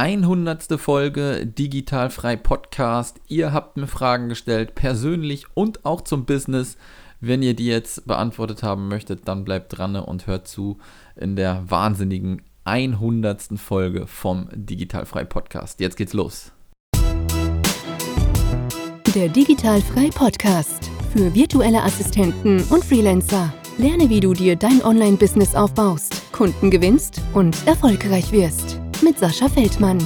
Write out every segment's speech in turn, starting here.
100. Folge Digitalfrei Podcast. Ihr habt mir Fragen gestellt, persönlich und auch zum Business. Wenn ihr die jetzt beantwortet haben möchtet, dann bleibt dran und hört zu in der wahnsinnigen 100. Folge vom Digitalfrei Podcast. Jetzt geht's los. Der Digitalfrei Podcast für virtuelle Assistenten und Freelancer. Lerne, wie du dir dein Online-Business aufbaust, Kunden gewinnst und erfolgreich wirst mit Sascha Feldmann.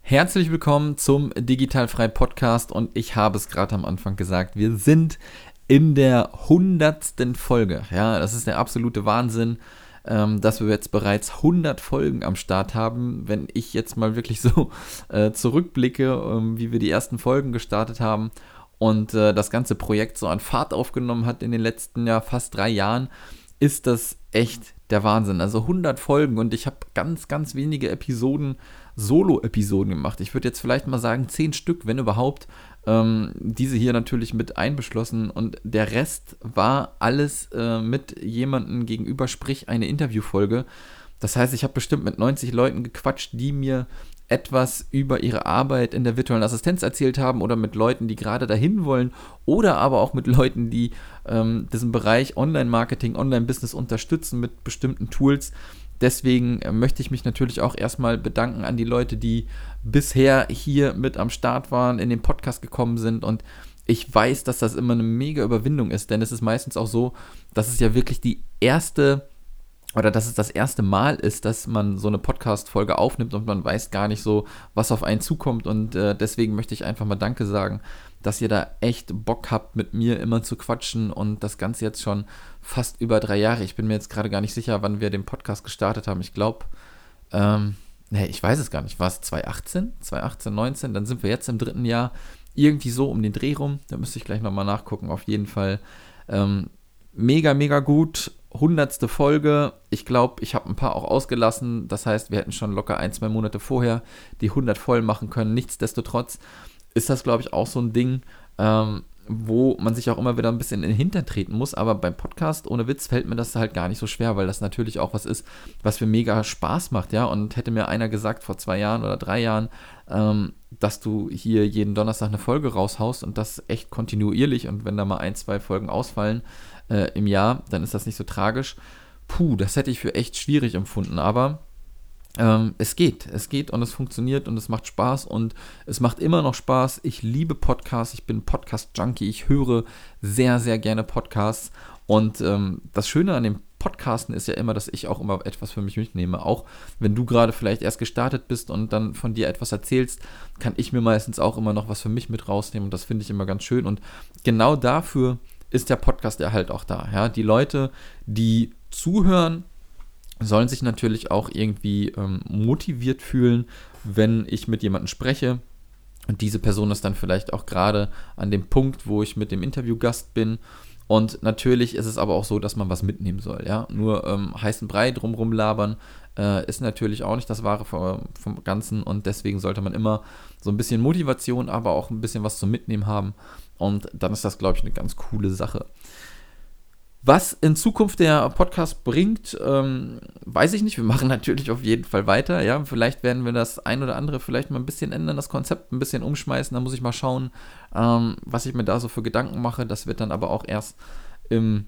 Herzlich willkommen zum Digitalfrei Podcast und ich habe es gerade am Anfang gesagt, wir sind in der hundertsten Folge. Ja, das ist der absolute Wahnsinn, ähm, dass wir jetzt bereits 100 Folgen am Start haben. Wenn ich jetzt mal wirklich so äh, zurückblicke, ähm, wie wir die ersten Folgen gestartet haben und äh, das ganze Projekt so an Fahrt aufgenommen hat in den letzten ja fast drei Jahren, ist das echt der Wahnsinn. Also 100 Folgen und ich habe ganz, ganz wenige Episoden, Solo-Episoden gemacht. Ich würde jetzt vielleicht mal sagen 10 Stück, wenn überhaupt. Ähm, diese hier natürlich mit einbeschlossen und der Rest war alles äh, mit jemandem gegenüber, sprich eine Interviewfolge. Das heißt, ich habe bestimmt mit 90 Leuten gequatscht, die mir etwas über ihre Arbeit in der virtuellen Assistenz erzählt haben oder mit Leuten, die gerade dahin wollen oder aber auch mit Leuten, die ähm, diesen Bereich Online-Marketing, Online-Business unterstützen mit bestimmten Tools. Deswegen äh, möchte ich mich natürlich auch erstmal bedanken an die Leute, die bisher hier mit am Start waren, in den Podcast gekommen sind und ich weiß, dass das immer eine mega Überwindung ist, denn es ist meistens auch so, dass es ja wirklich die erste oder dass es das erste Mal ist, dass man so eine Podcast-Folge aufnimmt und man weiß gar nicht so, was auf einen zukommt. Und äh, deswegen möchte ich einfach mal Danke sagen, dass ihr da echt Bock habt, mit mir immer zu quatschen und das Ganze jetzt schon fast über drei Jahre. Ich bin mir jetzt gerade gar nicht sicher, wann wir den Podcast gestartet haben. Ich glaube, ähm, nee, ich weiß es gar nicht. War es 2018? 2018, 19? Dann sind wir jetzt im dritten Jahr. Irgendwie so um den Dreh rum. Da müsste ich gleich nochmal nachgucken. Auf jeden Fall ähm, mega, mega gut hundertste Folge. Ich glaube, ich habe ein paar auch ausgelassen. Das heißt, wir hätten schon locker ein, zwei Monate vorher die 100 voll machen können. Nichtsdestotrotz ist das, glaube ich, auch so ein Ding, ähm, wo man sich auch immer wieder ein bisschen in den Hintern treten muss. Aber beim Podcast, ohne Witz, fällt mir das halt gar nicht so schwer, weil das natürlich auch was ist, was mir mega Spaß macht, ja. Und hätte mir einer gesagt vor zwei Jahren oder drei Jahren, ähm, dass du hier jeden Donnerstag eine Folge raushaust und das echt kontinuierlich und wenn da mal ein, zwei Folgen ausfallen, äh, im Jahr, dann ist das nicht so tragisch. Puh, das hätte ich für echt schwierig empfunden, aber ähm, es geht, es geht und es funktioniert und es macht Spaß und es macht immer noch Spaß. Ich liebe Podcasts, ich bin Podcast-Junkie, ich höre sehr, sehr gerne Podcasts und ähm, das Schöne an dem Podcasten ist ja immer, dass ich auch immer etwas für mich mitnehme. Auch wenn du gerade vielleicht erst gestartet bist und dann von dir etwas erzählst, kann ich mir meistens auch immer noch was für mich mit rausnehmen und das finde ich immer ganz schön und genau dafür ist der Podcast ja halt auch da. Ja? Die Leute, die zuhören, sollen sich natürlich auch irgendwie ähm, motiviert fühlen, wenn ich mit jemandem spreche. Und diese Person ist dann vielleicht auch gerade an dem Punkt, wo ich mit dem Interviewgast bin. Und natürlich ist es aber auch so, dass man was mitnehmen soll. Ja? Nur ähm, heißen Brei drumrum labern äh, ist natürlich auch nicht das Wahre vom, vom Ganzen. Und deswegen sollte man immer so ein bisschen Motivation, aber auch ein bisschen was zum Mitnehmen haben. Und dann ist das, glaube ich, eine ganz coole Sache. Was in Zukunft der Podcast bringt, ähm, weiß ich nicht. Wir machen natürlich auf jeden Fall weiter. Ja, vielleicht werden wir das ein oder andere vielleicht mal ein bisschen ändern, das Konzept ein bisschen umschmeißen. Da muss ich mal schauen, ähm, was ich mir da so für Gedanken mache. Das wird dann aber auch erst im,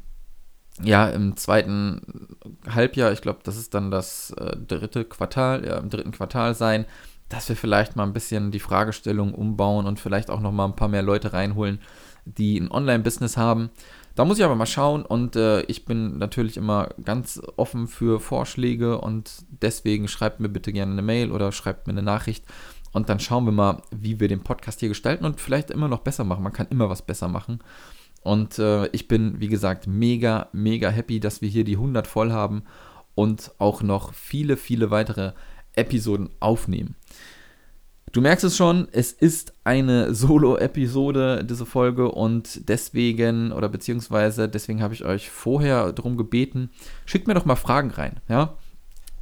ja, im zweiten Halbjahr, ich glaube, das ist dann das äh, dritte Quartal, ja, im dritten Quartal sein dass wir vielleicht mal ein bisschen die Fragestellung umbauen und vielleicht auch noch mal ein paar mehr Leute reinholen, die ein Online-Business haben. Da muss ich aber mal schauen und äh, ich bin natürlich immer ganz offen für Vorschläge und deswegen schreibt mir bitte gerne eine Mail oder schreibt mir eine Nachricht und dann schauen wir mal, wie wir den Podcast hier gestalten und vielleicht immer noch besser machen. Man kann immer was besser machen. Und äh, ich bin, wie gesagt, mega, mega happy, dass wir hier die 100 voll haben und auch noch viele, viele weitere Episoden aufnehmen. Du merkst es schon, es ist eine Solo-Episode, diese Folge, und deswegen, oder beziehungsweise deswegen habe ich euch vorher darum gebeten, schickt mir doch mal Fragen rein, ja.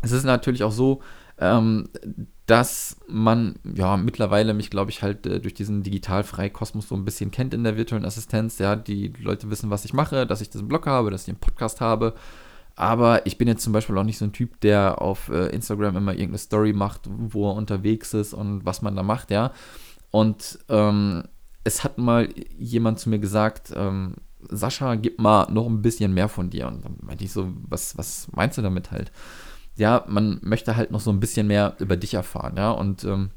Es ist natürlich auch so, ähm, dass man ja mittlerweile mich, glaube ich, halt äh, durch diesen Digitalfrei-Kosmos so ein bisschen kennt in der virtuellen Assistenz. Ja, die Leute wissen, was ich mache, dass ich diesen Blog habe, dass ich einen Podcast habe Aber ich bin jetzt zum Beispiel auch nicht so ein Typ, der auf äh, Instagram immer irgendeine Story macht, wo er unterwegs ist und was man da macht, ja. Und ähm, es hat mal jemand zu mir gesagt, ähm, Sascha, gib mal noch ein bisschen mehr von dir. Und dann meinte ich so, was, was meinst du damit halt? Ja, man möchte halt noch so ein bisschen mehr über dich erfahren, ja. Und ähm,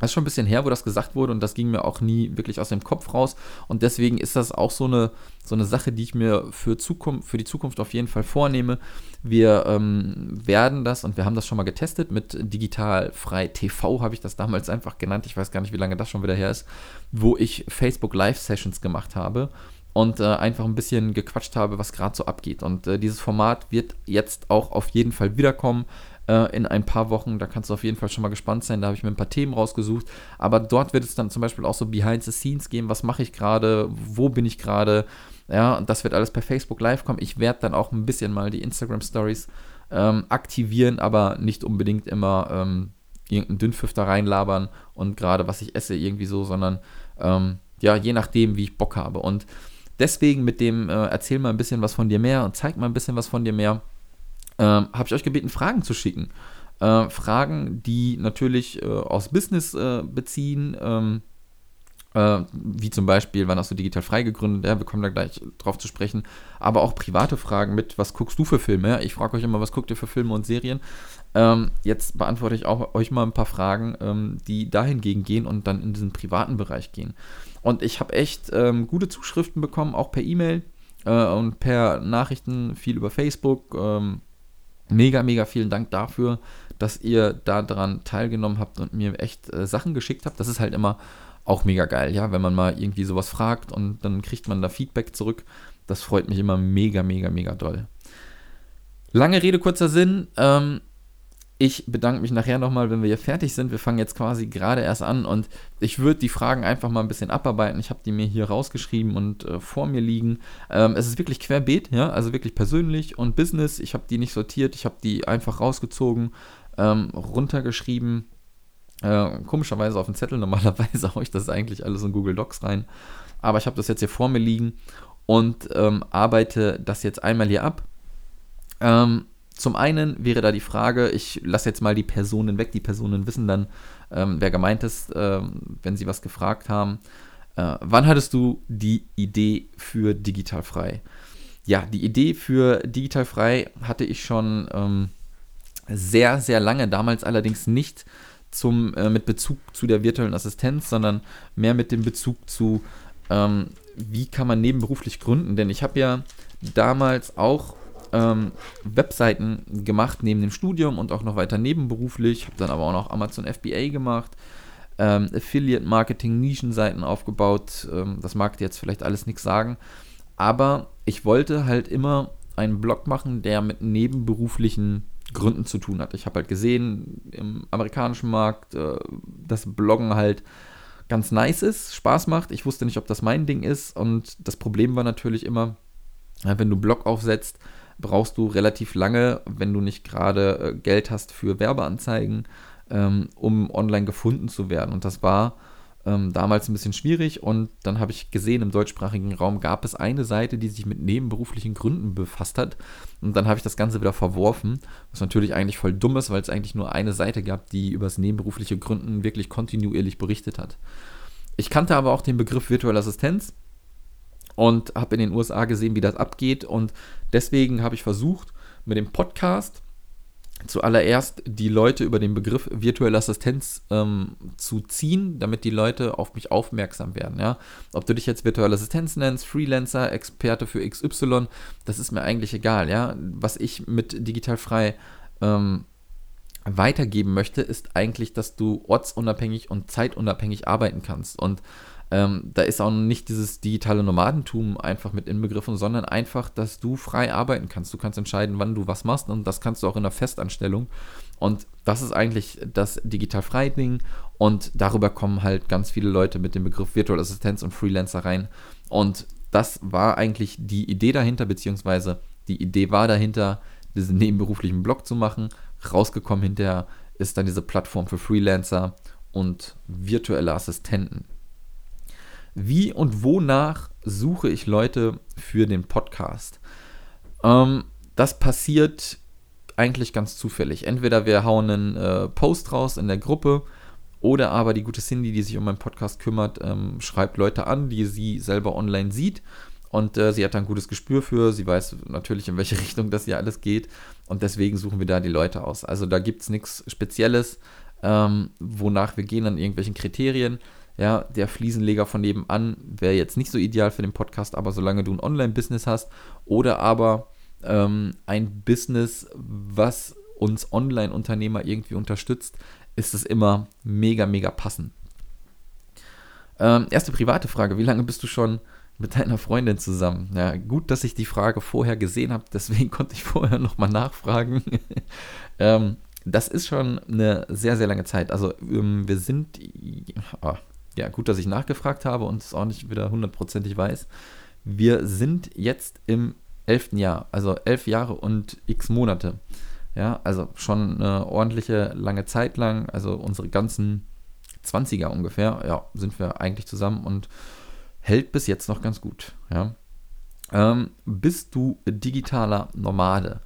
das ist schon ein bisschen her, wo das gesagt wurde und das ging mir auch nie wirklich aus dem Kopf raus. Und deswegen ist das auch so eine, so eine Sache, die ich mir für, Zukunft, für die Zukunft auf jeden Fall vornehme. Wir ähm, werden das und wir haben das schon mal getestet mit Digital Frei TV, habe ich das damals einfach genannt. Ich weiß gar nicht, wie lange das schon wieder her ist, wo ich Facebook Live Sessions gemacht habe und äh, einfach ein bisschen gequatscht habe, was gerade so abgeht. Und äh, dieses Format wird jetzt auch auf jeden Fall wiederkommen äh, in ein paar Wochen. Da kannst du auf jeden Fall schon mal gespannt sein. Da habe ich mir ein paar Themen rausgesucht. Aber dort wird es dann zum Beispiel auch so Behind the Scenes geben. Was mache ich gerade? Wo bin ich gerade? Ja, und das wird alles per Facebook Live kommen. Ich werde dann auch ein bisschen mal die Instagram Stories ähm, aktivieren, aber nicht unbedingt immer ähm, irgendeinen Dünnpfiff da reinlabern und gerade was ich esse irgendwie so, sondern ähm, ja, je nachdem, wie ich Bock habe. Und deswegen mit dem äh, erzähl mal ein bisschen was von dir mehr und zeig mal ein bisschen was von dir mehr ähm, habe ich euch gebeten, Fragen zu schicken. Äh, Fragen, die natürlich äh, aus Business äh, beziehen, ähm, äh, wie zum Beispiel, wann hast du digital frei gegründet? Ja, wir kommen da gleich drauf zu sprechen. Aber auch private Fragen mit, was guckst du für Filme? Ich frage euch immer, was guckt ihr für Filme und Serien? Ähm, jetzt beantworte ich auch euch mal ein paar Fragen, ähm, die dahingegen gehen und dann in diesen privaten Bereich gehen. Und ich habe echt ähm, gute Zuschriften bekommen, auch per E-Mail äh, und per Nachrichten, viel über Facebook. Ähm, Mega, mega vielen Dank dafür, dass ihr daran teilgenommen habt und mir echt äh, Sachen geschickt habt. Das ist halt immer auch mega geil, ja, wenn man mal irgendwie sowas fragt und dann kriegt man da Feedback zurück. Das freut mich immer mega, mega, mega doll. Lange Rede, kurzer Sinn. Ähm, ich bedanke mich nachher nochmal, wenn wir hier fertig sind. Wir fangen jetzt quasi gerade erst an und ich würde die Fragen einfach mal ein bisschen abarbeiten. Ich habe die mir hier rausgeschrieben und äh, vor mir liegen. Ähm, es ist wirklich querbeet, ja, also wirklich persönlich und Business. Ich habe die nicht sortiert, ich habe die einfach rausgezogen, ähm, runtergeschrieben. Äh, komischerweise auf den Zettel, normalerweise haue ich das eigentlich alles in Google Docs rein. Aber ich habe das jetzt hier vor mir liegen und ähm, arbeite das jetzt einmal hier ab. Ähm, zum einen wäre da die Frage, ich lasse jetzt mal die Personen weg, die Personen wissen dann, ähm, wer gemeint ist, ähm, wenn sie was gefragt haben. Äh, wann hattest du die Idee für digital frei? Ja, die Idee für digital frei hatte ich schon ähm, sehr, sehr lange, damals allerdings nicht zum, äh, mit Bezug zu der virtuellen Assistenz, sondern mehr mit dem Bezug zu, ähm, wie kann man nebenberuflich gründen. Denn ich habe ja damals auch ähm, Webseiten gemacht neben dem Studium und auch noch weiter nebenberuflich. Habe dann aber auch noch Amazon FBA gemacht, ähm, Affiliate Marketing, Nischenseiten aufgebaut. Ähm, das mag jetzt vielleicht alles nichts sagen. Aber ich wollte halt immer einen Blog machen, der mit nebenberuflichen Gründen zu tun hat. Ich habe halt gesehen im amerikanischen Markt, äh, dass Bloggen halt ganz nice ist, Spaß macht. Ich wusste nicht, ob das mein Ding ist. Und das Problem war natürlich immer, wenn du Blog aufsetzt, brauchst du relativ lange, wenn du nicht gerade äh, Geld hast für Werbeanzeigen, ähm, um online gefunden zu werden. Und das war ähm, damals ein bisschen schwierig. Und dann habe ich gesehen, im deutschsprachigen Raum gab es eine Seite, die sich mit nebenberuflichen Gründen befasst hat. Und dann habe ich das Ganze wieder verworfen, was natürlich eigentlich voll dumm ist, weil es eigentlich nur eine Seite gab, die über das nebenberufliche Gründen wirklich kontinuierlich berichtet hat. Ich kannte aber auch den Begriff virtuelle Assistenz und habe in den USA gesehen, wie das abgeht. Und deswegen habe ich versucht, mit dem Podcast zuallererst die Leute über den Begriff virtuelle Assistenz ähm, zu ziehen, damit die Leute auf mich aufmerksam werden. Ja? Ob du dich jetzt virtuelle Assistenz nennst, Freelancer, Experte für XY, das ist mir eigentlich egal. Ja? Was ich mit digital frei ähm, weitergeben möchte, ist eigentlich, dass du ortsunabhängig und zeitunabhängig arbeiten kannst. Und ähm, da ist auch nicht dieses digitale Nomadentum einfach mit inbegriffen, sondern einfach, dass du frei arbeiten kannst. Du kannst entscheiden, wann du was machst und das kannst du auch in der Festanstellung. Und das ist eigentlich das digital freie Ding und darüber kommen halt ganz viele Leute mit dem Begriff Virtual Assistenz und Freelancer rein. Und das war eigentlich die Idee dahinter, beziehungsweise die Idee war dahinter, diesen nebenberuflichen Blog zu machen. Rausgekommen hinterher ist dann diese Plattform für Freelancer und virtuelle Assistenten. Wie und wonach suche ich Leute für den Podcast? Ähm, das passiert eigentlich ganz zufällig. Entweder wir hauen einen äh, Post raus in der Gruppe oder aber die gute Cindy, die sich um meinen Podcast kümmert, ähm, schreibt Leute an, die sie selber online sieht. Und äh, sie hat ein gutes Gespür für. Sie weiß natürlich, in welche Richtung das hier alles geht. Und deswegen suchen wir da die Leute aus. Also da gibt es nichts Spezielles, ähm, wonach wir gehen an irgendwelchen Kriterien. Ja, der Fliesenleger von nebenan wäre jetzt nicht so ideal für den Podcast, aber solange du ein Online-Business hast oder aber ähm, ein Business, was uns Online-Unternehmer irgendwie unterstützt, ist es immer mega, mega passend. Ähm, erste private Frage: Wie lange bist du schon mit deiner Freundin zusammen? Ja, gut, dass ich die Frage vorher gesehen habe, deswegen konnte ich vorher nochmal nachfragen. ähm, das ist schon eine sehr, sehr lange Zeit. Also, ähm, wir sind. Oh, ja, gut, dass ich nachgefragt habe und es auch nicht wieder hundertprozentig weiß. Wir sind jetzt im elften Jahr, also elf Jahre und x Monate. Ja, also schon eine ordentliche lange Zeit lang, also unsere ganzen 20er ungefähr, ja, sind wir eigentlich zusammen und hält bis jetzt noch ganz gut. Ja. Ähm, bist du digitaler Nomade?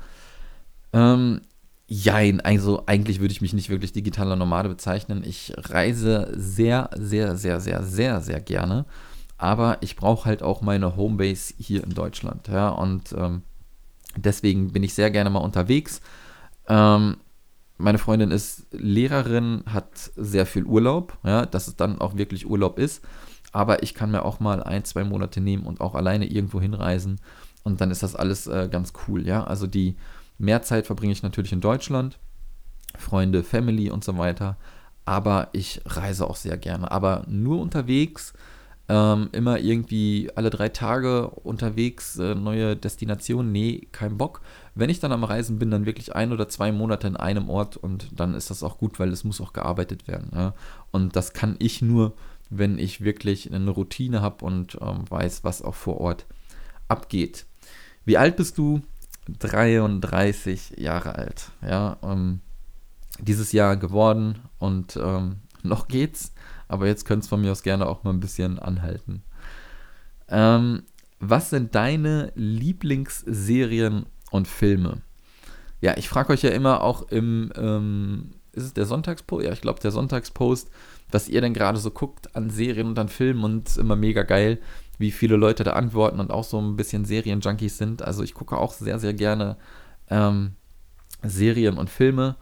Ähm, jein, also eigentlich würde ich mich nicht wirklich digitaler Nomade bezeichnen. Ich reise sehr, sehr, sehr, sehr, sehr, sehr gerne aber ich brauche halt auch meine Homebase hier in Deutschland. Ja, und ähm, deswegen bin ich sehr gerne mal unterwegs. Ähm, meine Freundin ist Lehrerin, hat sehr viel Urlaub, ja, dass es dann auch wirklich Urlaub ist. Aber ich kann mir auch mal ein, zwei Monate nehmen und auch alleine irgendwo hinreisen. Und dann ist das alles äh, ganz cool, ja. Also die Mehrzeit verbringe ich natürlich in Deutschland. Freunde, Family und so weiter. Aber ich reise auch sehr gerne. Aber nur unterwegs ähm, immer irgendwie alle drei Tage unterwegs, äh, neue Destinationen. Nee, kein Bock. Wenn ich dann am Reisen bin, dann wirklich ein oder zwei Monate in einem Ort und dann ist das auch gut, weil es muss auch gearbeitet werden. Ja? Und das kann ich nur, wenn ich wirklich eine Routine habe und ähm, weiß, was auch vor Ort abgeht. Wie alt bist du? 33 Jahre alt. Ja, ähm, dieses Jahr geworden und ähm, noch geht's aber jetzt könnte es von mir aus gerne auch mal ein bisschen anhalten. Ähm, was sind deine Lieblingsserien und Filme? Ja, ich frage euch ja immer auch im, ähm, ist es der Sonntagspost? Ja, ich glaube der Sonntagspost, was ihr denn gerade so guckt an Serien und an Filmen und ist immer mega geil, wie viele Leute da antworten und auch so ein bisschen Serienjunkies sind. Also ich gucke auch sehr, sehr gerne ähm, Serien und Filme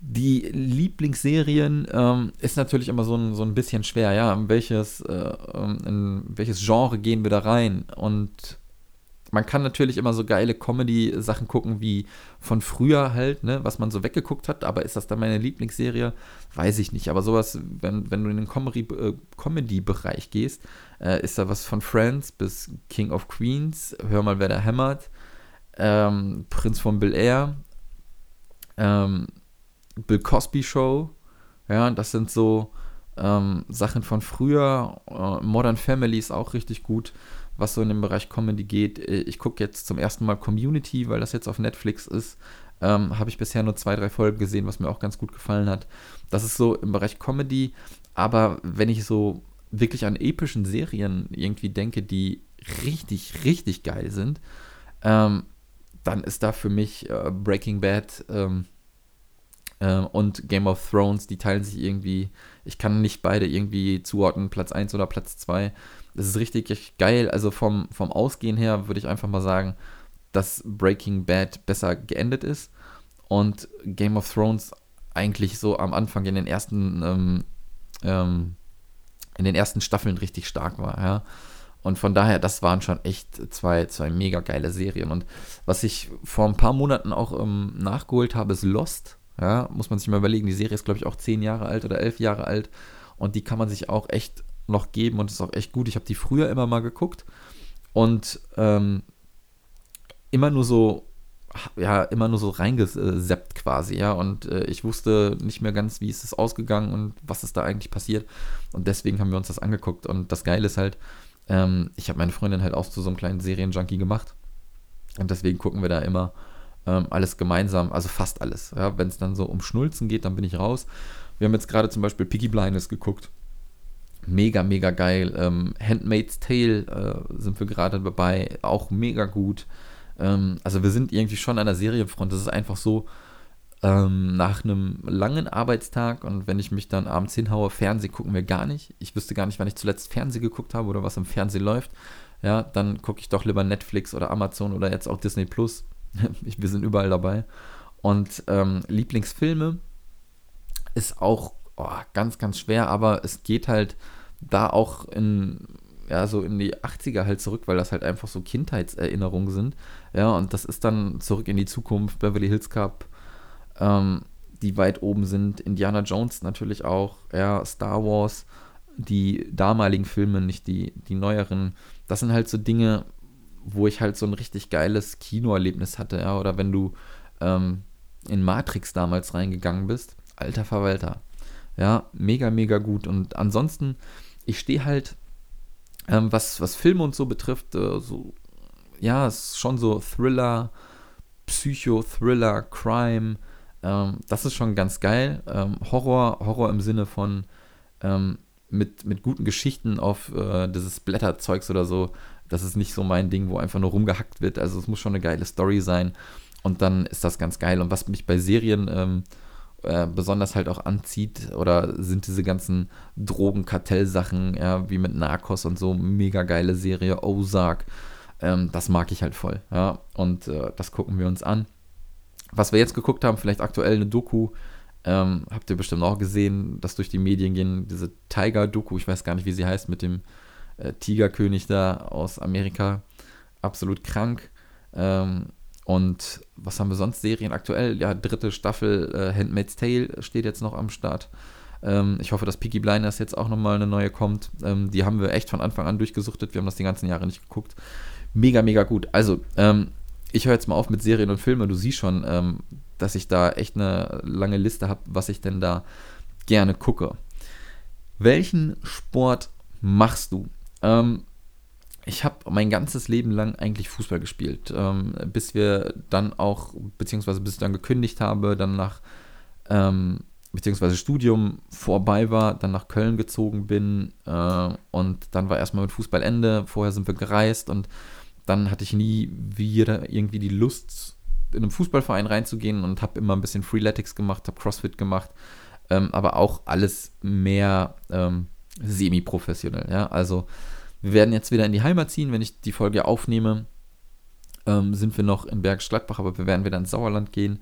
die Lieblingsserien ähm, ist natürlich immer so ein, so ein bisschen schwer, ja. In welches, äh, ähm, in welches Genre gehen wir da rein? Und man kann natürlich immer so geile Comedy-Sachen gucken, wie von früher halt, ne, was man so weggeguckt hat, aber ist das dann meine Lieblingsserie? Weiß ich nicht. Aber sowas, wenn, wenn du in den äh, Comedy-Bereich gehst, äh, ist da was von Friends bis King of Queens, hör mal, wer da hämmert, ähm, Prinz von Bel Air, ähm, Bill Cosby Show. Ja, das sind so ähm, Sachen von früher. Äh, Modern Family ist auch richtig gut, was so in dem Bereich Comedy geht. Äh, ich gucke jetzt zum ersten Mal Community, weil das jetzt auf Netflix ist. Ähm, Habe ich bisher nur zwei, drei Folgen gesehen, was mir auch ganz gut gefallen hat. Das ist so im Bereich Comedy. Aber wenn ich so wirklich an epischen Serien irgendwie denke, die richtig, richtig geil sind, ähm, dann ist da für mich äh, Breaking Bad ähm, äh, und Game of Thrones, die teilen sich irgendwie, ich kann nicht beide irgendwie zuordnen, Platz 1 oder Platz 2. Das ist richtig geil. Also vom, vom Ausgehen her würde ich einfach mal sagen, dass Breaking Bad besser geendet ist und Game of Thrones eigentlich so am Anfang in den ersten ähm, ähm, in den ersten Staffeln richtig stark war, ja. Und von daher, das waren schon echt zwei, zwei mega geile Serien. Und was ich vor ein paar Monaten auch ähm, nachgeholt habe, ist Lost. Ja, muss man sich mal überlegen. Die Serie ist, glaube ich, auch zehn Jahre alt oder elf Jahre alt. Und die kann man sich auch echt noch geben und ist auch echt gut. Ich habe die früher immer mal geguckt und ähm, immer nur so, ja, immer nur so reingeseppt quasi, ja. Und äh, ich wusste nicht mehr ganz, wie ist es ausgegangen und was ist da eigentlich passiert. Und deswegen haben wir uns das angeguckt. Und das Geile ist halt, ähm, ich habe meine Freundin halt auch zu so einem kleinen Serienjunkie gemacht. Und deswegen gucken wir da immer ähm, alles gemeinsam, also fast alles. Ja, Wenn es dann so um Schnulzen geht, dann bin ich raus. Wir haben jetzt gerade zum Beispiel Piggy Blinders geguckt. Mega, mega geil. Ähm, Handmaid's Tale äh, sind wir gerade dabei, auch mega gut. Ähm, also wir sind irgendwie schon an der Serienfront. Das ist einfach so, ähm, nach einem langen Arbeitstag und wenn ich mich dann abends hinhaue, Fernsehen gucken wir gar nicht. Ich wüsste gar nicht, wann ich zuletzt Fernsehen geguckt habe oder was im Fernsehen läuft. Ja, dann gucke ich doch lieber Netflix oder Amazon oder jetzt auch Disney Plus. wir sind überall dabei. Und ähm, Lieblingsfilme ist auch oh, ganz, ganz schwer, aber es geht halt da auch in, ja, so in die 80er halt zurück, weil das halt einfach so Kindheitserinnerungen sind. Ja, und das ist dann zurück in die Zukunft, Beverly Hills Cup, ähm, die weit oben sind. Indiana Jones natürlich auch, ja, Star Wars, die damaligen Filme, nicht die, die neueren. Das sind halt so Dinge, wo ich halt so ein richtig geiles Kinoerlebnis hatte, ja, oder wenn du ähm, in Matrix damals reingegangen bist, alter Verwalter. Ja, mega, mega gut. Und ansonsten, ich stehe halt, ähm, was, was Filme und so betrifft, äh, so, ja, es ist schon so Thriller, Psycho-Thriller, Crime, ähm, das ist schon ganz geil. Ähm, Horror, Horror im Sinne von ähm, mit, mit guten Geschichten auf äh, dieses Blätterzeugs oder so. Das ist nicht so mein Ding, wo einfach nur rumgehackt wird. Also es muss schon eine geile Story sein. Und dann ist das ganz geil. Und was mich bei Serien ähm, äh, besonders halt auch anzieht, oder sind diese ganzen Drogenkartellsachen, ja, wie mit Narcos und so, mega geile Serie, Ozark. Ähm, das mag ich halt voll. Ja. Und äh, das gucken wir uns an. Was wir jetzt geguckt haben, vielleicht aktuell eine Doku, ähm, habt ihr bestimmt auch gesehen, dass durch die Medien gehen, diese Tiger-Doku, ich weiß gar nicht, wie sie heißt, mit dem äh, Tigerkönig da aus Amerika. Absolut krank. Ähm, und was haben wir sonst? Serien aktuell? Ja, dritte Staffel äh, Handmaid's Tale steht jetzt noch am Start. Ähm, ich hoffe, dass Peaky Blinders jetzt auch nochmal eine neue kommt. Ähm, die haben wir echt von Anfang an durchgesuchtet. Wir haben das die ganzen Jahre nicht geguckt. Mega, mega gut. Also, ähm, ich höre jetzt mal auf mit Serien und Filmen. Du siehst schon, ähm, dass ich da echt eine lange Liste habe, was ich denn da gerne gucke. Welchen Sport machst du? Ähm, ich habe mein ganzes Leben lang eigentlich Fußball gespielt, ähm, bis wir dann auch, beziehungsweise bis ich dann gekündigt habe, dann nach, ähm, beziehungsweise Studium vorbei war, dann nach Köln gezogen bin äh, und dann war erstmal mit Fußball Ende. Vorher sind wir gereist und dann hatte ich nie wieder irgendwie die Lust, in einem Fußballverein reinzugehen und habe immer ein bisschen Freeletics gemacht, habe CrossFit gemacht, ähm, aber auch alles mehr ähm, semi-professionell. Ja? Also wir werden jetzt wieder in die Heimat ziehen, wenn ich die Folge aufnehme. Ähm, sind wir noch in Bergisch Gladbach, aber wir werden wieder ins Sauerland gehen.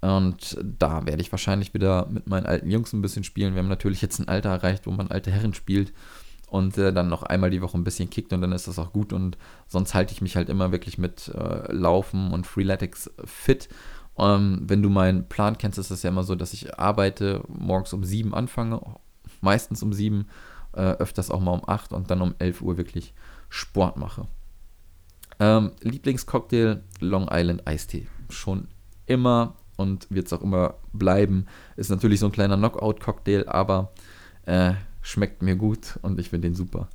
Und da werde ich wahrscheinlich wieder mit meinen alten Jungs ein bisschen spielen. Wir haben natürlich jetzt ein Alter erreicht, wo man alte Herren spielt und äh, dann noch einmal die Woche ein bisschen kickt und dann ist das auch gut. Und sonst halte ich mich halt immer wirklich mit äh, Laufen und Freeletics fit. Ähm, wenn du meinen Plan kennst, ist es ja immer so, dass ich arbeite, morgens um sieben anfange, meistens um sieben, äh, öfters auch mal um acht und dann um elf Uhr wirklich Sport mache. Ähm, Lieblingscocktail Long Island Eistee. Schon immer und wird es auch immer bleiben. Ist natürlich so ein kleiner Knockout-Cocktail, aber äh, schmeckt mir gut und ich finde den super.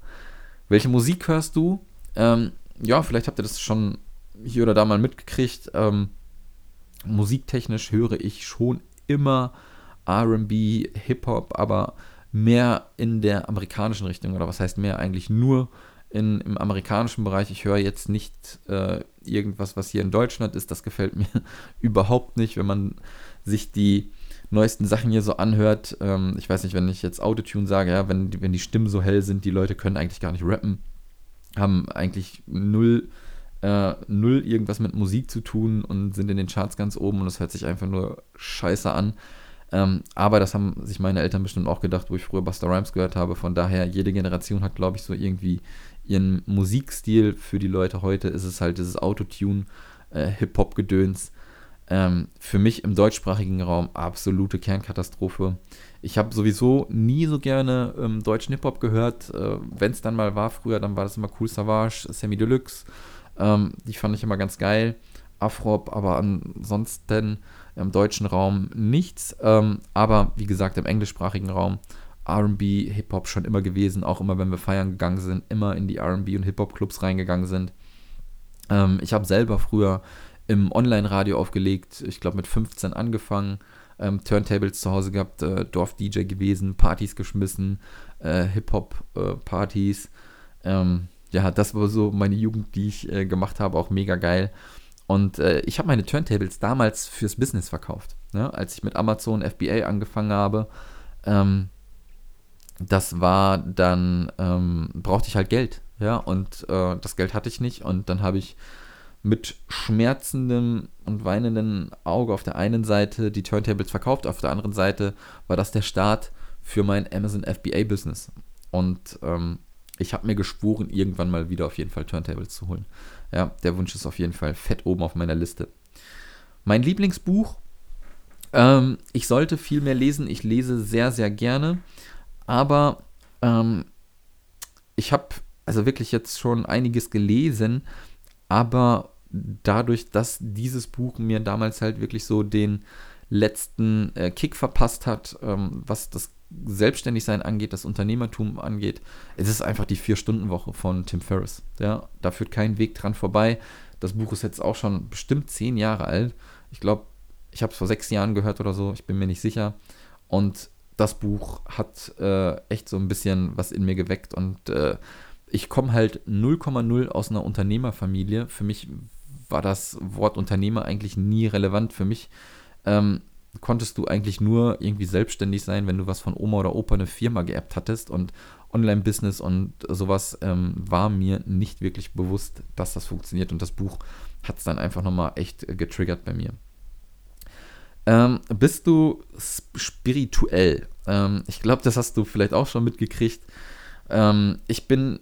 Welche Musik hörst du? Ähm, ja, vielleicht habt ihr das schon hier oder da mal mitgekriegt. Ähm, musiktechnisch höre ich schon immer RB, Hip-Hop, aber mehr in der amerikanischen Richtung. Oder was heißt mehr? Eigentlich nur in, im amerikanischen Bereich. Ich höre jetzt nicht äh, irgendwas, was hier in Deutschland ist. Das gefällt mir überhaupt nicht, wenn man sich die neuesten Sachen hier so anhört. Ähm, ich weiß nicht, wenn ich jetzt Autotune sage, ja, wenn, wenn die Stimmen so hell sind, die Leute können eigentlich gar nicht rappen, haben eigentlich null, äh, null irgendwas mit Musik zu tun und sind in den Charts ganz oben und es hört sich einfach nur scheiße an. Ähm, aber das haben sich meine Eltern bestimmt auch gedacht, wo ich früher Buster Rhymes gehört habe. Von daher, jede Generation hat, glaube ich, so irgendwie ihren Musikstil. Für die Leute heute ist es halt dieses Autotune, äh. Ähm, für mich im deutschsprachigen Raum absolute Kernkatastrophe. Ich habe sowieso nie so gerne ähm, deutschen Hip-Hop gehört. Äh, Wenn es dann mal war früher, dann war das immer Cool Savage, Sammy Deluxe. Ähm, die fand ich immer ganz geil. Afrop, aber ansonsten im deutschen Raum nichts. Ähm, aber wie gesagt, im englischsprachigen Raum RB, Hip-Hop schon immer gewesen. Auch immer, wenn wir feiern gegangen sind, immer in die RB und Hip-Hop-Clubs reingegangen sind. Ähm, ich habe selber früher im Online-Radio aufgelegt, ich glaube mit 15 angefangen, ähm, Turntables zu Hause gehabt, äh, Dorf-DJ gewesen, Partys geschmissen, äh, Hip-Hop-Partys. Äh, ähm, ja, das war so meine Jugend, die ich äh, gemacht habe, auch mega geil. Und äh, ich habe meine Turntables damals fürs Business verkauft. Ne? Als ich mit Amazon FBA angefangen habe, ähm, das war dann, ähm, brauchte ich halt Geld. Ja, und äh, das Geld hatte ich nicht. Und dann habe ich mit schmerzendem und weinendem Auge auf der einen Seite die Turntables verkauft, auf der anderen Seite war das der Start für mein Amazon FBA-Business. Und ähm, ich habe mir geschworen, irgendwann mal wieder auf jeden Fall Turntables zu holen. Ja, der Wunsch ist auf jeden Fall fett oben auf meiner Liste. Mein Lieblingsbuch, ähm, ich sollte viel mehr lesen. Ich lese sehr, sehr gerne. Aber ähm, ich habe also wirklich jetzt schon einiges gelesen, aber dadurch, dass dieses Buch mir damals halt wirklich so den letzten äh, Kick verpasst hat, ähm, was das Selbstständigsein angeht, das Unternehmertum angeht, es ist einfach die Vier-Stunden-Woche von Tim Ferriss. Ja, da führt kein Weg dran vorbei. Das Buch ist jetzt auch schon bestimmt zehn Jahre alt. Ich glaube, ich habe es vor sechs Jahren gehört oder so, ich bin mir nicht sicher. Und das Buch hat äh, echt so ein bisschen was in mir geweckt und äh, ich komme halt 0,0 aus einer Unternehmerfamilie. Für mich war das Wort Unternehmer eigentlich nie relevant. Für mich ähm, konntest du eigentlich nur irgendwie selbstständig sein, wenn du was von Oma oder Opa eine Firma geerbt hattest und Online-Business und sowas ähm, war mir nicht wirklich bewusst, dass das funktioniert und das Buch hat es dann einfach nochmal echt getriggert bei mir. Ähm, bist du spirituell? Ähm, ich glaube, das hast du vielleicht auch schon mitgekriegt. Ähm, ich bin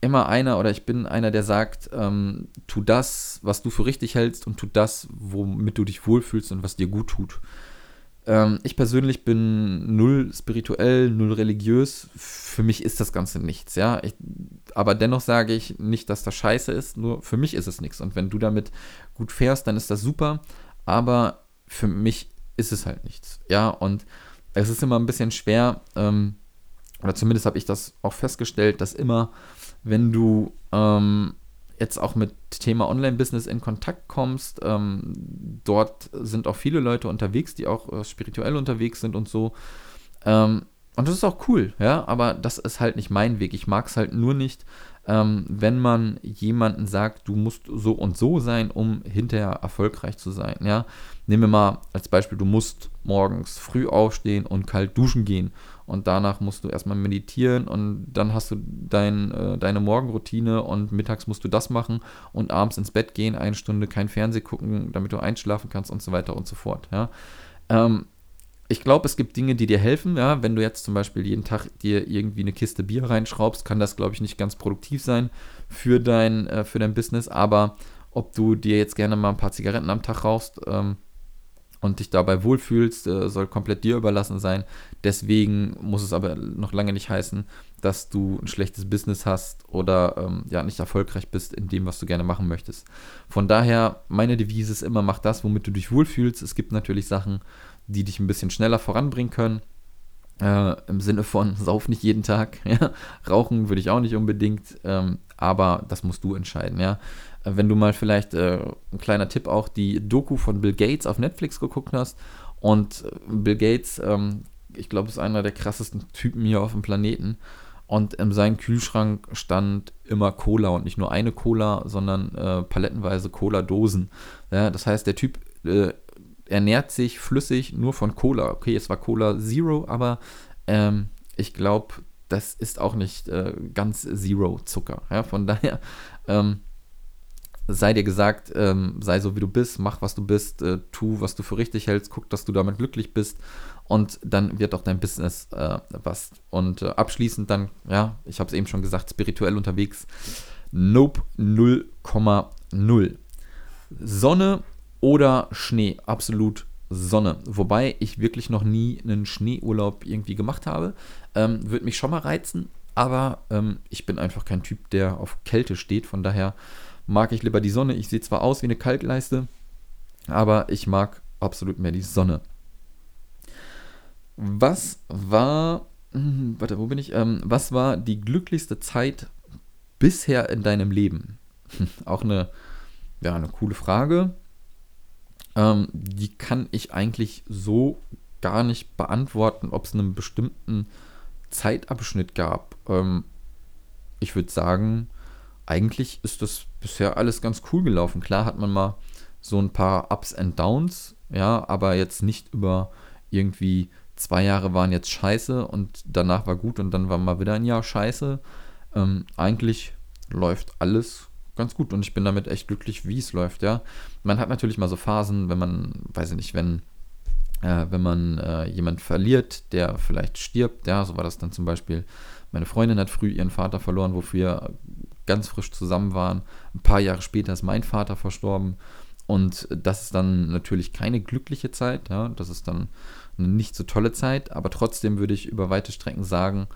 immer einer oder ich bin einer, der sagt, ähm, tu das, was du für richtig hältst und tu das, womit du dich wohlfühlst und was dir gut tut. Ähm, ich persönlich bin null spirituell, null religiös. Für mich ist das Ganze nichts, ja. Ich, aber dennoch sage ich nicht, dass das scheiße ist, nur für mich ist es nichts. Und wenn du damit gut fährst, dann ist das super. Aber für mich ist es halt nichts, ja. Und es ist immer ein bisschen schwer, ähm, oder zumindest habe ich das auch festgestellt, dass immer wenn du ähm, jetzt auch mit Thema Online-Business in Kontakt kommst, ähm, dort sind auch viele Leute unterwegs, die auch äh, spirituell unterwegs sind und so. Ähm, und das ist auch cool, ja, aber das ist halt nicht mein Weg. Ich mag es halt nur nicht, ähm, wenn man jemanden sagt, du musst so und so sein, um hinterher erfolgreich zu sein, ja. Nehmen wir mal als Beispiel, du musst morgens früh aufstehen und kalt duschen gehen und danach musst du erstmal meditieren und dann hast du dein, äh, deine Morgenroutine und mittags musst du das machen und abends ins Bett gehen, eine Stunde kein Fernseh gucken, damit du einschlafen kannst und so weiter und so fort. Ja. Ähm, ich glaube, es gibt Dinge, die dir helfen. Ja, wenn du jetzt zum Beispiel jeden Tag dir irgendwie eine Kiste Bier reinschraubst, kann das, glaube ich, nicht ganz produktiv sein für dein, äh, für dein Business. Aber ob du dir jetzt gerne mal ein paar Zigaretten am Tag rauchst, ähm, und dich dabei wohlfühlst, äh, soll komplett dir überlassen sein. Deswegen muss es aber noch lange nicht heißen, dass du ein schlechtes Business hast oder ähm, ja nicht erfolgreich bist in dem, was du gerne machen möchtest. Von daher, meine Devise ist immer, mach das, womit du dich wohlfühlst. Es gibt natürlich Sachen, die dich ein bisschen schneller voranbringen können. Äh, Im Sinne von, sauf nicht jeden Tag. Ja? Rauchen würde ich auch nicht unbedingt, ähm, aber das musst du entscheiden. Ja? Wenn du mal vielleicht, äh, ein kleiner Tipp auch, die Doku von Bill Gates auf Netflix geguckt hast. Und äh, Bill Gates, ähm, ich glaube, ist einer der krassesten Typen hier auf dem Planeten. Und in seinem Kühlschrank stand immer Cola und nicht nur eine Cola, sondern äh, palettenweise Cola-Dosen. Ja, das heißt, der Typ äh, ernährt sich flüssig nur von Cola. Okay, es war Cola Zero, aber ähm, ich glaube, das ist auch nicht äh, ganz Zero Zucker. Ja, von daher ähm, sei dir gesagt, ähm, sei so wie du bist, mach was du bist, äh, tu, was du für richtig hältst, guck, dass du damit glücklich bist und dann wird auch dein Business äh, was. Und äh, abschließend dann, ja, ich habe es eben schon gesagt, spirituell unterwegs, Nope 0,0. Sonne oder Schnee, absolut Sonne. Wobei ich wirklich noch nie einen Schneeurlaub irgendwie gemacht habe. Ähm, Würde mich schon mal reizen, aber ähm, ich bin einfach kein Typ, der auf Kälte steht. Von daher mag ich lieber die Sonne. Ich sehe zwar aus wie eine Kalkleiste, aber ich mag absolut mehr die Sonne. Was war, hm, warte, wo bin ich? Ähm, was war die glücklichste Zeit bisher in deinem Leben? Auch eine, ja, eine coole Frage. Ähm, die kann ich eigentlich so gar nicht beantworten, ob es einen bestimmten Zeitabschnitt gab. Ähm, ich würde sagen, eigentlich ist das bisher alles ganz cool gelaufen. Klar hat man mal so ein paar Ups and Downs, ja, aber jetzt nicht über irgendwie zwei Jahre waren jetzt scheiße und danach war gut und dann war mal wieder ein Jahr scheiße. Ähm, eigentlich läuft alles ganz gut und ich bin damit echt glücklich, wie es läuft, ja. Man hat natürlich mal so Phasen, wenn man, weiß ich nicht, wenn, äh, wenn man äh, jemand verliert, der vielleicht stirbt, ja, so war das dann zum Beispiel. Meine Freundin hat früh ihren Vater verloren, wofür ganz frisch zusammen waren. Ein paar Jahre später ist mein Vater verstorben. Und das ist dann natürlich keine glückliche Zeit, ja, das ist dann eine nicht so tolle Zeit, aber trotzdem würde ich über weite Strecken sagen,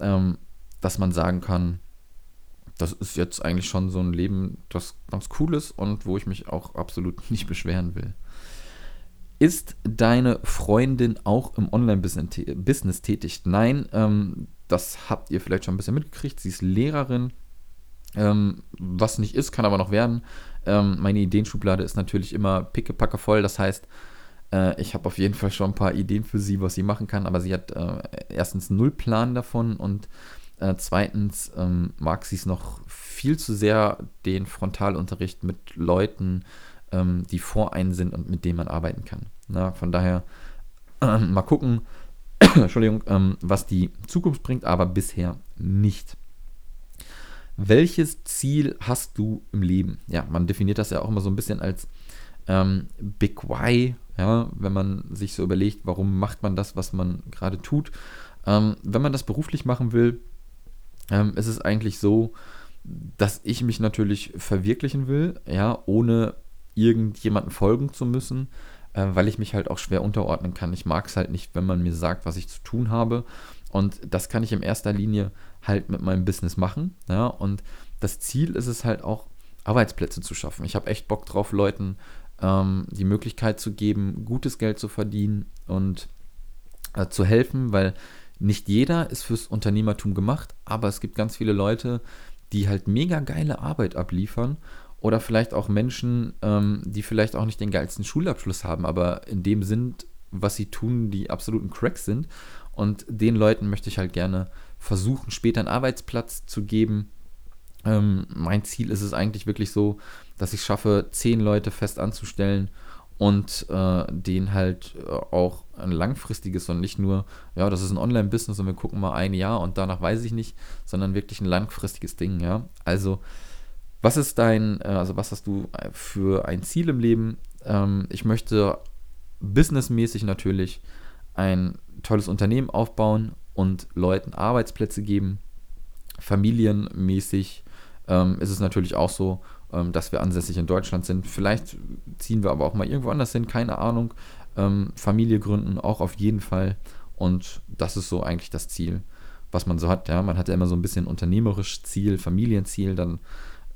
ähm, dass man sagen kann, das ist jetzt eigentlich schon so ein Leben, das ganz cool ist und wo ich mich auch absolut nicht beschweren will. Ist deine Freundin auch im Online-Business tätig? Nein, ähm, das habt ihr vielleicht schon ein bisschen mitgekriegt. Sie ist Lehrerin. Ähm, was nicht ist, kann aber noch werden. Ähm, meine Ideenschublade ist natürlich immer pickepacke voll. Das heißt, äh, ich habe auf jeden Fall schon ein paar Ideen für sie, was sie machen kann. Aber sie hat äh, erstens null Plan davon und äh, zweitens ähm, mag sie es noch viel zu sehr, den Frontalunterricht mit Leuten, ähm, die vor einen sind und mit denen man arbeiten kann. Na, von daher äh, mal gucken, Entschuldigung, ähm, was die Zukunft bringt, aber bisher nicht. Welches Ziel hast du im Leben? Ja, man definiert das ja auch immer so ein bisschen als ähm, Big Why, ja, wenn man sich so überlegt, warum macht man das, was man gerade tut. Ähm, wenn man das beruflich machen will, ähm, ist es eigentlich so, dass ich mich natürlich verwirklichen will, ja, ohne irgendjemanden folgen zu müssen, äh, weil ich mich halt auch schwer unterordnen kann. Ich mag es halt nicht, wenn man mir sagt, was ich zu tun habe. Und das kann ich in erster Linie halt mit meinem Business machen. Ja, und das Ziel ist es halt auch, Arbeitsplätze zu schaffen. Ich habe echt Bock drauf, Leuten ähm, die Möglichkeit zu geben, gutes Geld zu verdienen und äh, zu helfen, weil nicht jeder ist fürs Unternehmertum gemacht, aber es gibt ganz viele Leute, die halt mega geile Arbeit abliefern oder vielleicht auch Menschen, ähm, die vielleicht auch nicht den geilsten Schulabschluss haben, aber in dem sind, was sie tun, die absoluten Cracks sind. Und den Leuten möchte ich halt gerne versuchen, später einen Arbeitsplatz zu geben. Ähm, mein Ziel ist es eigentlich wirklich so, dass ich schaffe, zehn Leute fest anzustellen und äh, denen halt äh, auch ein langfristiges und nicht nur, ja, das ist ein Online-Business und wir gucken mal ein Jahr und danach weiß ich nicht, sondern wirklich ein langfristiges Ding, ja. Also, was ist dein, äh, also was hast du für ein Ziel im Leben? Ähm, ich möchte businessmäßig natürlich ein tolles Unternehmen aufbauen und Leuten Arbeitsplätze geben. Familienmäßig ähm, ist es natürlich auch so, ähm, dass wir ansässig in Deutschland sind. Vielleicht ziehen wir aber auch mal irgendwo anders hin, keine Ahnung. Ähm, Familie gründen auch auf jeden Fall. Und das ist so eigentlich das Ziel, was man so hat. Ja, man hat ja immer so ein bisschen unternehmerisch Ziel, Familienziel, dann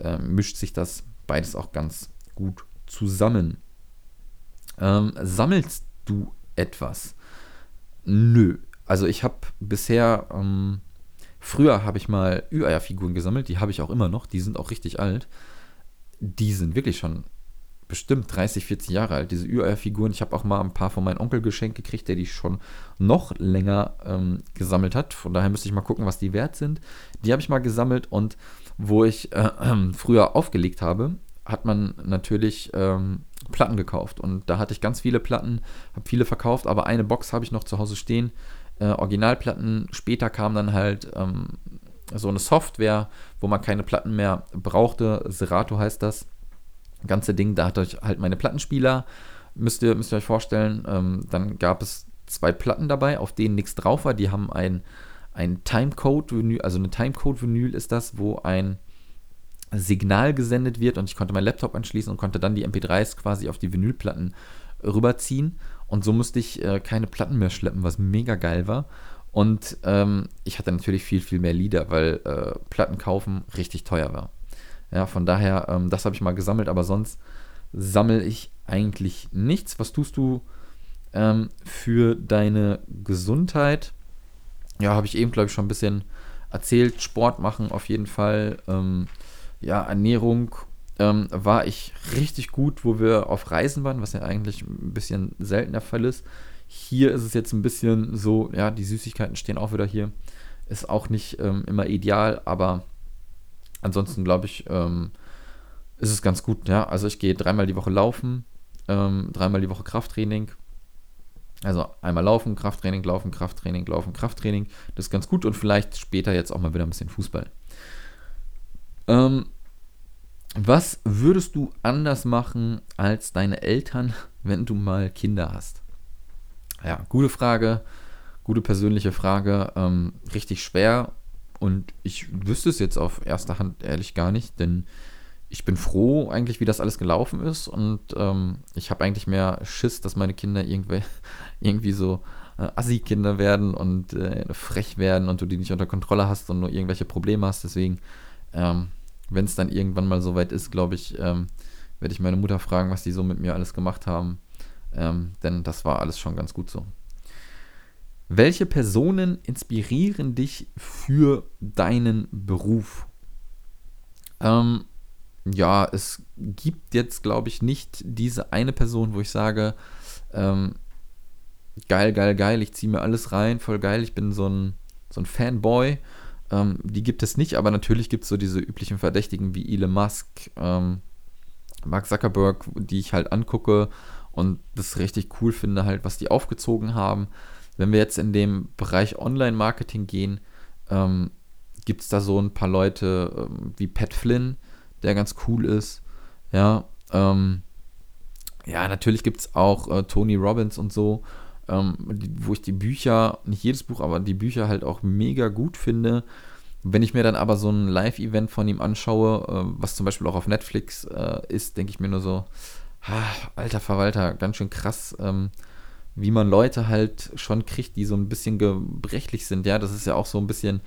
äh, mischt sich das beides auch ganz gut zusammen. Ähm, sammelst du etwas? Nö. Also ich habe bisher, ähm, früher habe ich mal Ü-Eier-Figuren gesammelt, die habe ich auch immer noch, die sind auch richtig alt die sind wirklich schon bestimmt 30, 40 Jahre alt, diese Ü-Eier-Figuren. Ich habe auch mal ein paar von meinem Onkel geschenkt gekriegt, der die schon noch länger ähm, gesammelt hat. Von daher müsste ich mal gucken, was die wert sind. Die habe ich mal gesammelt und wo ich äh, äh, früher aufgelegt habe, hat man natürlich ähm, Platten gekauft. Und da hatte ich ganz viele Platten, habe viele verkauft, aber eine Box habe ich noch zu Hause stehen. Äh, Originalplatten. Später kam dann halt ähm, so eine Software, wo man keine Platten mehr brauchte. Serato heißt das ganze Ding. Da hatte ich halt meine Plattenspieler. Müsst ihr, müsst ihr euch vorstellen. Ähm, dann gab es zwei Platten dabei, auf denen nichts drauf war. Die haben ein, ein Timecode-Vinyl, also eine Timecode-Vinyl ist das, wo ein Signal gesendet wird und ich konnte meinen Laptop anschließen und konnte dann die MP3s quasi auf die Vinylplatten rüberziehen. Und so musste ich äh, keine Platten mehr schleppen, was mega geil war. Und ähm, ich hatte natürlich viel, viel mehr Lieder, weil äh, Platten kaufen richtig teuer war. Ja, von daher, ähm, das habe ich mal gesammelt, aber sonst sammle ich eigentlich nichts. Was tust du ähm, für deine Gesundheit? Ja, habe ich eben, glaube ich, schon ein bisschen erzählt. Sport machen auf jeden Fall. Ähm, ja, Ernährung ähm, war ich richtig gut, wo wir auf Reisen waren, was ja eigentlich ein bisschen selten der Fall ist. Hier ist es jetzt ein bisschen so, ja, die Süßigkeiten stehen auch wieder hier. Ist auch nicht ähm, immer ideal, aber ansonsten glaube ich, ähm, ist es ganz gut, ja. Also ich gehe dreimal die Woche laufen, ähm, dreimal die Woche Krafttraining. Also einmal laufen, Krafttraining, laufen, Krafttraining, laufen, Krafttraining. Das ist ganz gut und vielleicht später jetzt auch mal wieder ein bisschen Fußball. Ähm, was würdest du anders machen als deine Eltern, wenn du mal Kinder hast? Ja, gute Frage, gute persönliche Frage, ähm, richtig schwer und ich wüsste es jetzt auf erster Hand ehrlich gar nicht, denn ich bin froh eigentlich, wie das alles gelaufen ist und ähm, ich habe eigentlich mehr Schiss, dass meine Kinder irgendwie, irgendwie so äh, Assi-Kinder werden und äh, frech werden und du die nicht unter Kontrolle hast und nur irgendwelche Probleme hast. Deswegen, ähm, wenn es dann irgendwann mal soweit ist, glaube ich, ähm, werde ich meine Mutter fragen, was die so mit mir alles gemacht haben. Ähm, denn das war alles schon ganz gut so. Welche Personen inspirieren dich für deinen Beruf? Ähm, ja, es gibt jetzt, glaube ich, nicht diese eine Person, wo ich sage, ähm, geil, geil, geil, ich ziehe mir alles rein, voll geil, ich bin so ein, so ein Fanboy. Ähm, die gibt es nicht, aber natürlich gibt es so diese üblichen Verdächtigen wie Elon Musk, ähm, Mark Zuckerberg, die ich halt angucke und das richtig cool finde, halt, was die aufgezogen haben. Wenn wir jetzt in dem Bereich Online-Marketing gehen, ähm, gibt es da so ein paar Leute ähm, wie Pat Flynn, der ganz cool ist. Ja, ähm, ja, natürlich gibt es auch äh, Tony Robbins und so, ähm, wo ich die Bücher, nicht jedes Buch, aber die Bücher halt auch mega gut finde. Wenn ich mir dann aber so ein Live-Event von ihm anschaue, äh, was zum Beispiel auch auf Netflix äh, ist, denke ich mir nur so, ah, alter Verwalter, ganz schön krass, ähm, wie man Leute halt schon kriegt, die so ein bisschen gebrechlich sind. Ja, das ist ja auch so ein bisschen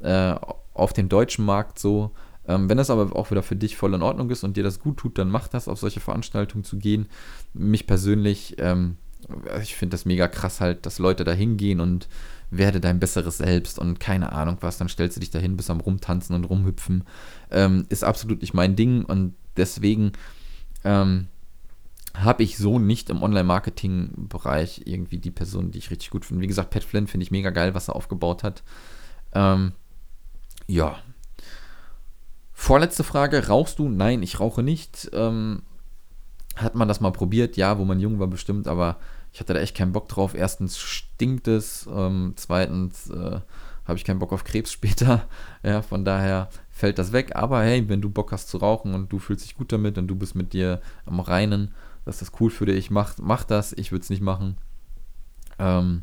äh, auf dem deutschen Markt so, ähm, wenn das aber auch wieder für dich voll in Ordnung ist und dir das gut tut, dann mach das, auf solche Veranstaltungen zu gehen. Mich persönlich, ähm, ich finde das mega krass halt, dass Leute da hingehen und werde dein besseres Selbst und keine Ahnung was, dann stellst du dich dahin, bis am Rumtanzen und Rumhüpfen. Ähm, ist absolut nicht mein Ding und deswegen ähm, habe ich so nicht im Online-Marketing-Bereich irgendwie die Person, die ich richtig gut finde. Wie gesagt, Pat Flynn finde ich mega geil, was er aufgebaut hat. Ähm, ja, Vorletzte Frage, rauchst du? Nein, ich rauche nicht. Ähm, hat man das mal probiert? Ja, wo man jung war bestimmt, aber ich hatte da echt keinen Bock drauf. Erstens stinkt es, ähm, zweitens äh, habe ich keinen Bock auf Krebs später. Ja, von daher fällt das weg. Aber hey, wenn du Bock hast zu rauchen und du fühlst dich gut damit und du bist mit dir am Reinen, dass das cool für dich, mach, mach das. Ich würde es nicht machen. Ähm,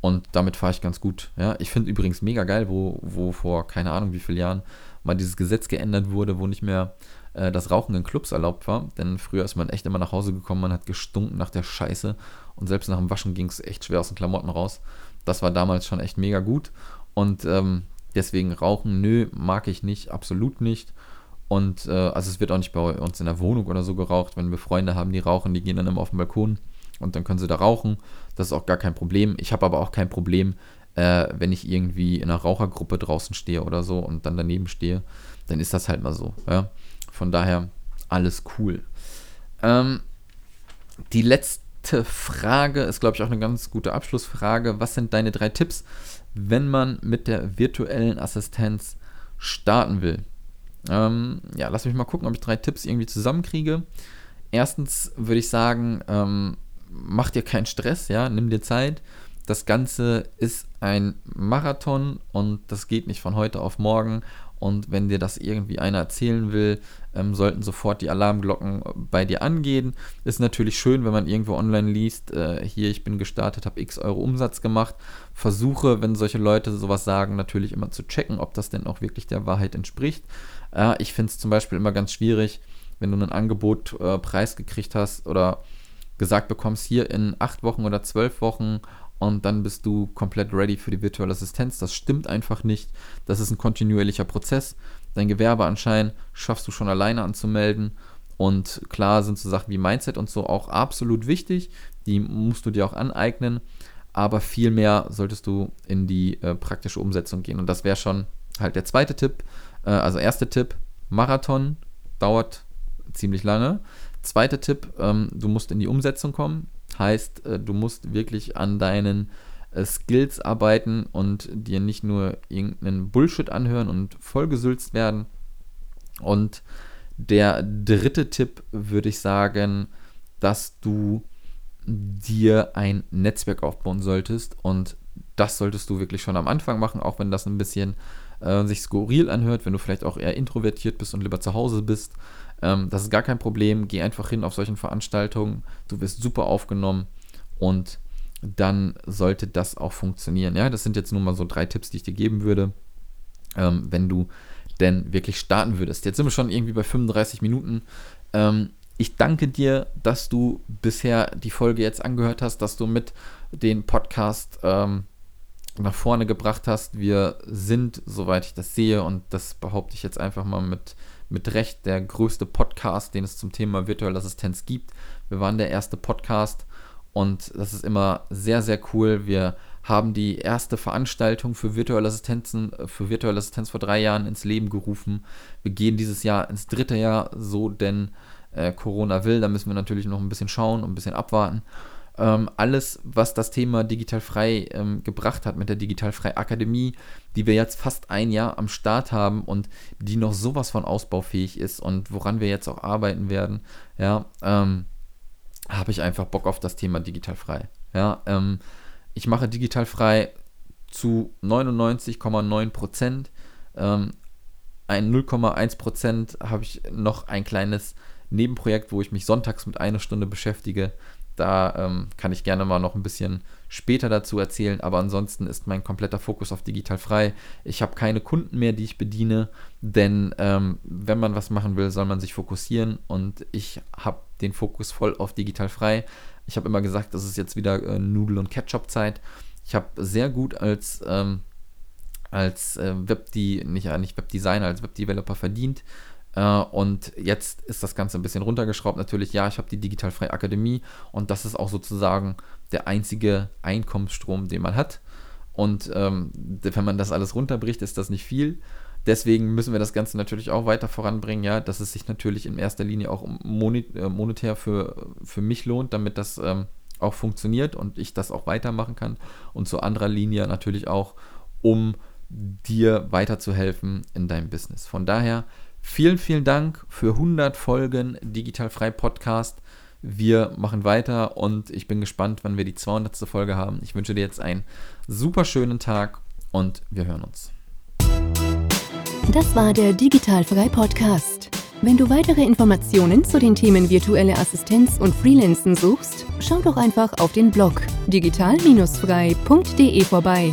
und damit fahre ich ganz gut. Ja, ich finde übrigens mega geil, wo, wo vor keine Ahnung wie vielen Jahren mal dieses Gesetz geändert wurde, wo nicht mehr äh, das Rauchen in Clubs erlaubt war. Denn früher ist man echt immer nach Hause gekommen, man hat gestunken nach der Scheiße und selbst nach dem Waschen ging es echt schwer aus den Klamotten raus. Das war damals schon echt mega gut. Und ähm, deswegen Rauchen, nö, mag ich nicht, absolut nicht. Und äh, also es wird auch nicht bei uns in der Wohnung oder so geraucht. Wenn wir Freunde haben, die rauchen, die gehen dann immer auf den Balkon und dann können sie da rauchen. Das ist auch gar kein Problem. Ich habe aber auch kein Problem, äh, wenn ich irgendwie in einer Rauchergruppe draußen stehe oder so und dann daneben stehe, dann ist das halt mal so. Ja? Von daher alles cool. Ähm, die letzte Frage ist, glaube ich, auch eine ganz gute Abschlussfrage. Was sind deine drei Tipps, wenn man mit der virtuellen Assistenz starten will? Ähm, ja, lass mich mal gucken, ob ich drei Tipps irgendwie zusammenkriege. Erstens würde ich sagen, ähm, mach dir keinen Stress, ja, nimm dir Zeit das Ganze ist ein Marathon und das geht nicht von heute auf morgen. Und wenn dir das irgendwie einer erzählen will, ähm, sollten sofort die Alarmglocken bei dir angehen. Ist natürlich schön, wenn man irgendwo online liest, äh, hier, ich bin gestartet, habe x Euro Umsatz gemacht. Versuche, wenn solche Leute sowas sagen, natürlich immer zu checken, ob das denn auch wirklich der Wahrheit entspricht. Äh, ich finde es zum Beispiel immer ganz schwierig, wenn du ein Angebot äh, preisgekriegt hast oder gesagt bekommst, hier in acht Wochen oder zwölf Wochen und dann bist du komplett ready für die virtuelle Assistenz. Das stimmt einfach nicht. Das ist ein kontinuierlicher Prozess. Dein Gewerbeanschein schaffst du schon alleine anzumelden. Und klar sind so Sachen wie Mindset und so auch absolut wichtig. Die musst du dir auch aneignen. Aber viel mehr solltest du in die äh, praktische Umsetzung gehen. Und das wäre schon halt der zweite Tipp. Äh, also erster Tipp, Marathon dauert ziemlich lange. Zweiter Tipp, ähm, du musst in die Umsetzung kommen. Heißt, äh, du musst wirklich an deinen äh, Skills arbeiten und dir nicht nur irgendeinen Bullshit anhören und vollgesülzt werden. Und Der dritte Tipp würde ich sagen, dass du dir ein Netzwerk aufbauen solltest und das solltest du wirklich schon am Anfang machen, auch wenn das ein bisschen äh, sich skurril anhört, wenn du vielleicht auch eher introvertiert bist und lieber zu Hause bist. Ähm, das ist gar kein Problem. Geh einfach hin auf solchen Veranstaltungen. Du wirst super aufgenommen und dann sollte das auch funktionieren. Ja, das sind jetzt nur mal so drei Tipps, die ich dir geben würde, ähm, wenn du denn wirklich starten würdest. Jetzt sind wir schon irgendwie bei 35 Minuten. Ähm, ich danke dir, dass du bisher die Folge jetzt angehört hast, dass du mit den Podcast ähm, nach vorne gebracht hast. Wir sind, soweit ich das sehe, und das behaupte ich jetzt einfach mal mit, mit Recht, der größte Podcast, den es zum Thema virtuelle Assistenz gibt. Wir waren der erste Podcast und das ist immer sehr, sehr cool. Wir haben die erste Veranstaltung für virtuelle Assistenzen, für virtuelle Assistenz vor drei Jahren ins Leben gerufen. Wir gehen dieses Jahr ins dritte Jahr, so denn äh, Corona will. Da müssen wir natürlich noch ein bisschen schauen und ein bisschen abwarten. Ähm, alles, was das Thema Digital Frei ähm, gebracht hat mit der Digital Frei Akademie, die wir jetzt fast ein Jahr am Start haben und die noch sowas von ausbaufähig ist und woran wir jetzt auch arbeiten werden, ja, ähm, habe ich einfach Bock auf das Thema Digital Frei. Ja, ähm, ich mache Digital Frei zu 99,9 Prozent. Ähm, ein 0,1 Prozent habe ich noch ein kleines Nebenprojekt, wo ich mich sonntags mit einer Stunde beschäftige. Da ähm, kann ich gerne mal noch ein bisschen später dazu erzählen, aber ansonsten ist mein kompletter Fokus auf digital frei. Ich habe keine Kunden mehr, die ich bediene, denn ähm, wenn man was machen will, soll man sich fokussieren und ich habe den Fokus voll auf digital frei. Ich habe immer gesagt, das ist jetzt wieder äh, Nudel- und Ketchup-Zeit. Ich habe sehr gut als, ähm, als äh, Web, nicht, äh, nicht Webdesigner, als Webdeveloper verdient. Uh, und jetzt ist das Ganze ein bisschen runtergeschraubt. Natürlich, ja, ich habe die Digitalfreie Akademie und das ist auch sozusagen der einzige Einkommensstrom, den man hat. Und ähm, wenn man das alles runterbricht, ist das nicht viel. Deswegen müssen wir das Ganze natürlich auch weiter voranbringen, ja, dass es sich natürlich in erster Linie auch äh, monetär für, für mich lohnt, damit das ähm, auch funktioniert und ich das auch weitermachen kann. Und zu anderer Linie natürlich auch, um dir weiterzuhelfen in deinem Business. Von daher Vielen, vielen Dank für 100 Folgen Digital Frei Podcast. Wir machen weiter und ich bin gespannt, wann wir die 200. Folge haben. Ich wünsche dir jetzt einen super schönen Tag und wir hören uns. Das war der Digital Frei Podcast. Wenn du weitere Informationen zu den Themen virtuelle Assistenz und Freelancen suchst, schau doch einfach auf den Blog digital-frei.de vorbei.